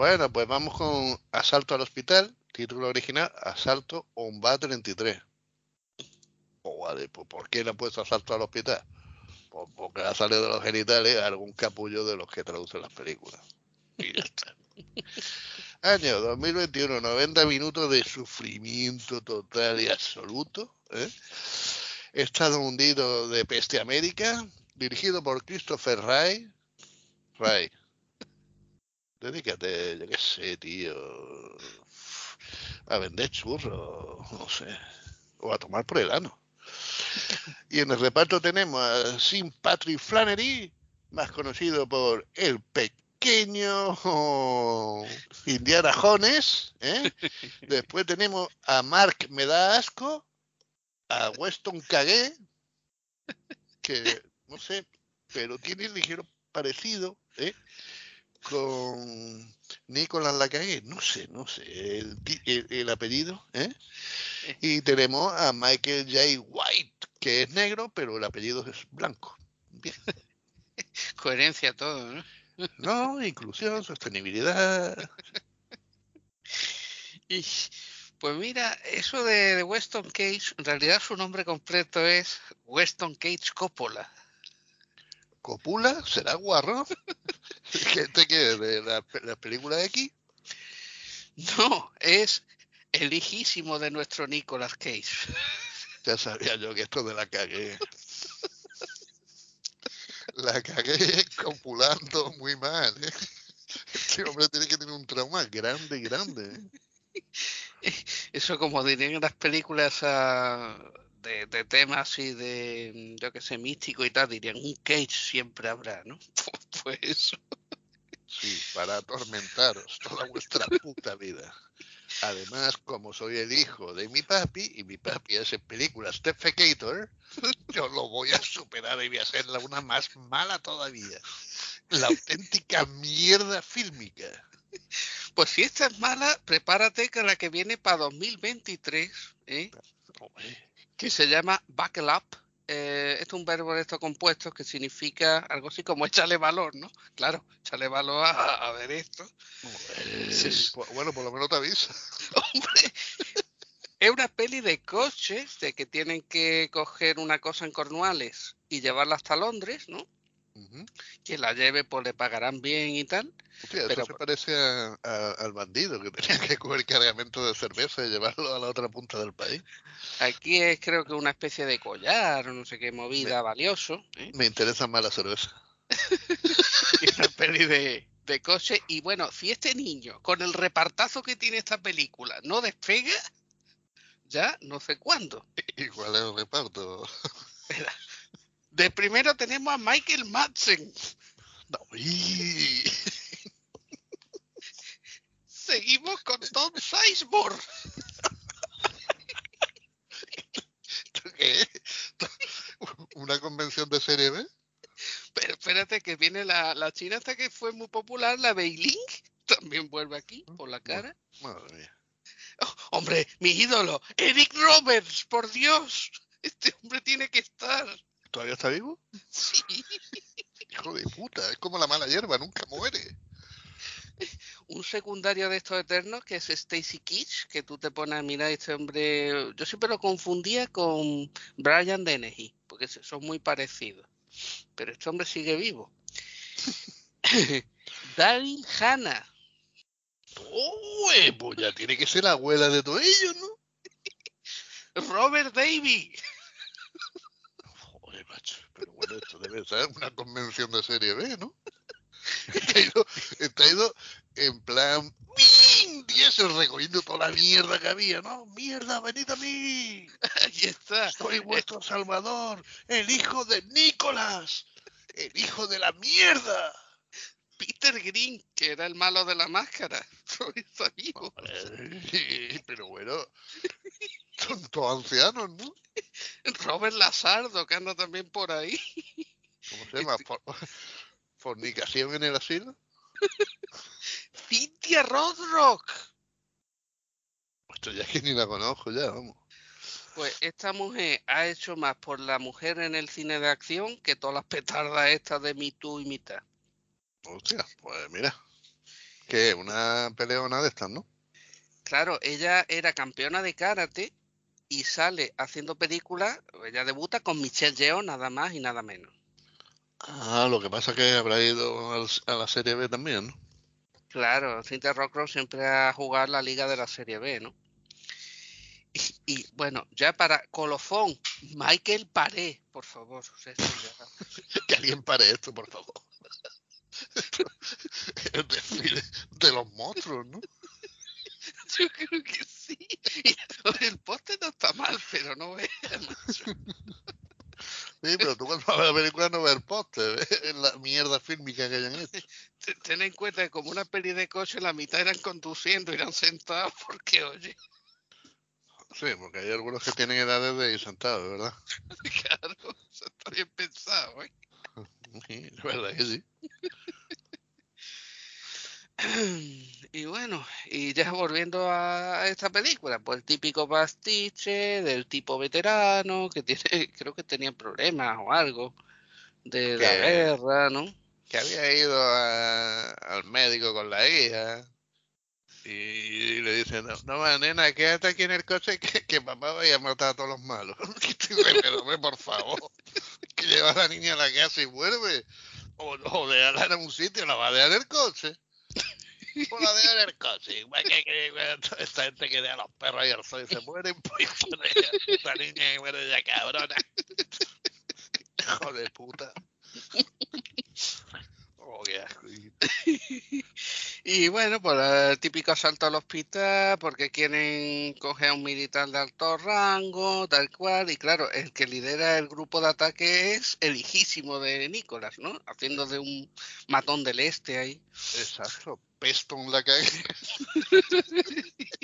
Bueno, pues vamos con Asalto al Hospital, título original, Asalto OMBA 33. Oh, vale, pues ¿por qué le han puesto Asalto al Hospital? Pues porque ha salido de los genitales algún capullo de los que traducen las películas. Y ya está. Año 2021, 90 minutos de sufrimiento total y absoluto. ¿eh? Estado hundido de Peste América, dirigido por Christopher Ray. Ray. Dedícate, yo qué sé, tío. A vender churros, no sé. O a tomar por el ano. Y en el reparto tenemos a Sim Patrick Flannery, más conocido por El Pequeño Indiana Jones. ¿eh? Después tenemos a Mark Me da asco, a Weston Cagué, que no sé, pero tiene ligero parecido ¿eh? Con Nicolás Lacagué, no sé, no sé el, ti- el- el apellido. ¿eh? Y tenemos a Michael J. White, que es negro, pero el apellido es blanco. Bien. Coherencia todo, ¿no? No, inclusión, sostenibilidad. Y, pues mira, eso de, de Weston Cage, en realidad su nombre completo es Weston Cage Coppola. Copula, será guarro. ¿Qué este que de la, la película X? No, es el hijísimo de nuestro Nicolas Cage. Ya sabía yo que esto de la cagué. La cagué copulando muy mal. ¿eh? Este hombre tiene que tener un trauma grande, grande. ¿eh? Eso como dirían en las películas ah, de, de temas y de, yo que sé, místico y tal, dirían, un Cage siempre habrá, ¿no? Pues eso. Sí, para atormentaros toda vuestra puta vida. Además, como soy el hijo de mi papi, y mi papi hace películas Defecator, yo lo voy a superar y voy a hacerla una más mala todavía. La auténtica mierda fílmica. Pues si esta es mala, prepárate que la que viene para 2023, ¿eh? que se llama buckle up. Eh, es un verbo de estos compuestos que significa algo así como échale valor, ¿no? Claro, échale valor a, a ver esto. Pues, bueno, por lo menos te avisa. Hombre, es una peli de coches, de que tienen que coger una cosa en Cornualles y llevarla hasta Londres, ¿no? Quien la lleve, pues le pagarán bien y tal. Hostia, eso Pero- se parece a- a- al bandido que tenía que coger cargamento de cerveza y llevarlo a la otra punta del país. Aquí es creo que una especie de collar o no sé qué movida valioso. ¿eh? Me interesa más la cerveza. Y una peli de, de coche. Y bueno, si este niño, con el repartazo que tiene esta película, no despega, ya no sé cuándo. Igual es el reparto. De primero tenemos a Michael Madsen. No, y- Seguimos con Tom Sizemore. ¿Una convención de serie B? Pero espérate que viene la, la china hasta que fue muy popular, la Beiling. También vuelve aquí por la cara. Madre mía. Oh, hombre, mi ídolo, Eric Roberts, por Dios. Este hombre tiene que estar. ¿Todavía está vivo? Sí. Hijo de puta, es como la mala hierba, nunca muere. Un secundario de estos eternos que es Stacy Kitsch, que tú te pones a mirar este hombre. Yo siempre lo confundía con Brian Dennehy, porque son muy parecidos. Pero este hombre sigue vivo. Daryl Hannah. ¡Oh, eh, pues ya tiene que ser la abuela de todos ellos, ¿no? Robert Davy. Macho. Pero bueno, esto debe ser una convención de serie B, ¿no? Está ido, está ido en plan. ¡Min! Diesel recogiendo toda la mierda que había, ¿no? ¡Mierda, venid a mí! Ahí está. Soy vuestro salvador, el hijo de Nicolás, el hijo de la mierda. Peter Green, que era el malo de la máscara. Soy amigo. Pero bueno, todos ancianos, ¿no? Robert Lazardo, que anda también por ahí. ¿Cómo se llama? ¿Fornicación en el asilo? Cynthia Rodrock. Esto ya es que ni la conozco ya, vamos. Pues esta mujer ha hecho más por la mujer en el cine de acción que todas las petardas estas de Me Too y mitad. Hostia, pues mira. Que una peleona de estas, ¿no? Claro, ella era campeona de karate y sale haciendo películas, ella debuta con Michelle Yeoh nada más y nada menos. Ah, lo que pasa es que habrá ido a la Serie B también, ¿no? Claro, Cynthia Rockrow siempre a jugar la liga de la Serie B, ¿no? Y, bueno, ya para colofón, Michael Paré, por favor. que alguien pare esto, por favor. El desfile de los monstruos, ¿no? Yo creo que. El poste no está mal, pero no ve. Sí, pero tú cuando vas a la película no ves el póster, ves la mierda fílmica que hayan hecho. Ten en cuenta que como una peli de coche, la mitad eran conduciendo, eran sentados, porque oye. Sí, porque hay algunos que tienen edades de ir sentados, ¿verdad? claro, eso está bien pensado, ¿eh? Sí, la verdad que sí. Y bueno, y ya volviendo a esta película, pues el típico pastiche del tipo veterano que tiene, creo que tenía problemas o algo de la guerra, ¿no? Que había ido al médico con la hija y le dicen, no, no, nena, quédate aquí en el coche que, que papá vaya a matar a todos los malos. Pero, por favor, que lleva a la niña a la casa y vuelve. O, o déjala en un sitio, la va a dejar en el coche. O la deja en el coche. Esta gente que deja a los perros y al sol y se mueren, pues esta niña muere ya cabrona. Hijo de puta. Oh. Y bueno, pues el típico asalto al hospital porque quieren coger a un militar de alto rango, tal cual. Y claro, el que lidera el grupo de ataque es el hijísimo de Nicolás, ¿no? Haciendo de un matón del este ahí. Exacto, Peston la cague.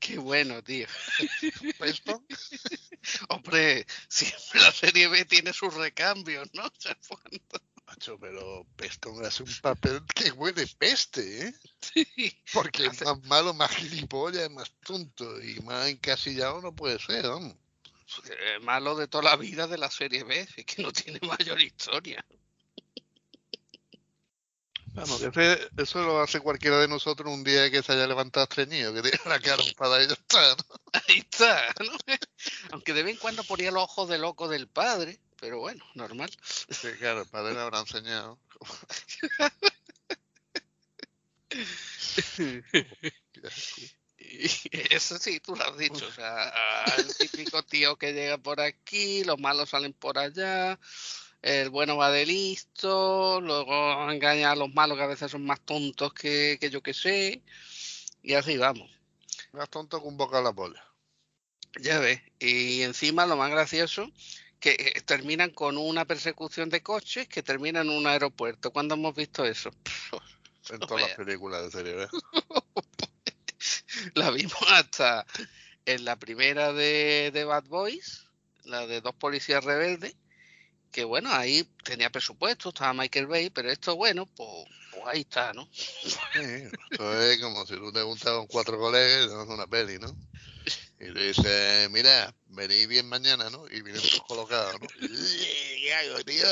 Qué bueno, tío. ¿Peston? Hombre, siempre la serie B tiene sus recambios, ¿no? Macho, pero Peston hace un papel que huele peste, ¿eh? Sí. Porque es más malo, más gilipollas, más tonto y más encasillado no puede ser, vamos. Malo de toda la vida de la serie B, es que no tiene mayor historia. Vamos, que eso lo hace cualquiera de nosotros un día que se haya levantado estreñido, que tiene la cara para y ya está, ¿no? Ahí está, ¿no? Aunque de vez en cuando ponía los ojos de loco del padre, pero bueno, normal. Sí, claro, el padre le habrá enseñado. Eso sí, tú lo has dicho. O sea, el típico tío que llega por aquí, los malos salen por allá, el bueno va de listo, luego engaña a los malos que a veces son más tontos que, que yo que sé, y así vamos. Más tonto que un boca a la polla. Ya ves, y encima lo más gracioso que eh, terminan con una persecución de coches que termina en un aeropuerto. ¿Cuándo hemos visto eso? En todas las películas de serie la vimos hasta en la primera de, de Bad Boys, la de dos policías rebeldes, que bueno, ahí tenía presupuesto, estaba Michael Bay, pero esto bueno, pues, pues ahí está, ¿no? Sí, esto es como si tú te gustas con cuatro colegas y te una peli, ¿no? Y le dice, mira, vení bien mañana, ¿no? Y vienen todos colocados, ¿no? ¿Qué hago, tío?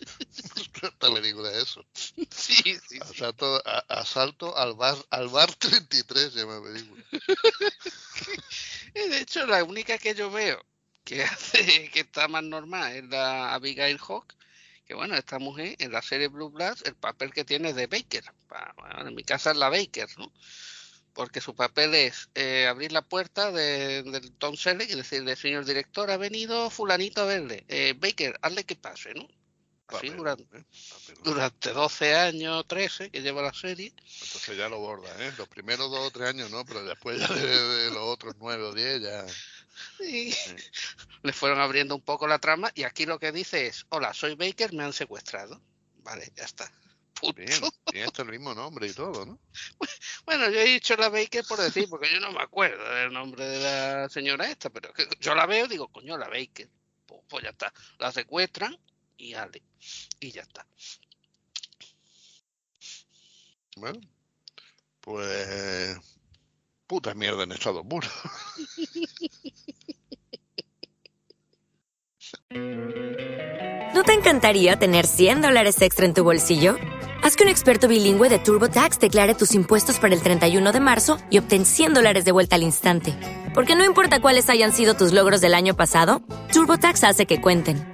Esta película es eso. Sí, sí, sí. Asalto, a, asalto al bar al bar 33 se llama la película. de hecho, la única que yo veo que hace que está más normal es la Abigail Hawk, que bueno, esta mujer en la serie Blue Bloods, el papel que tiene es de Baker. Bueno, en mi casa es la Baker, ¿no? Porque su papel es eh, abrir la puerta de, del Tom Selleck y decirle, señor director, ha venido fulanito a verle. Eh, Baker, hazle que pase, ¿no? Así Papel, durante, ¿eh? Durante 12 años, 13 que lleva la serie. Entonces ya lo borda, ¿eh? Los primeros dos o tres años no, pero después ya de, de los otros nueve o diez ya... Y le fueron abriendo un poco la trama y aquí lo que dice es, hola, soy Baker, me han secuestrado. Vale, ya está. Bien, tiene hasta el mismo nombre y todo, ¿no? Bueno, yo he dicho la Baker por decir, porque yo no me acuerdo del nombre de la señora esta, pero yo la veo y digo, coño, la Baker. Pues, pues ya está. La secuestran y ale. Y ya está. Bueno, pues puta mierda en estado puro. ¿No te encantaría tener 100 dólares extra en tu bolsillo? Haz que un experto bilingüe de TurboTax declare tus impuestos para el 31 de marzo y obtén 100 dólares de vuelta al instante. Porque no importa cuáles hayan sido tus logros del año pasado, TurboTax hace que cuenten.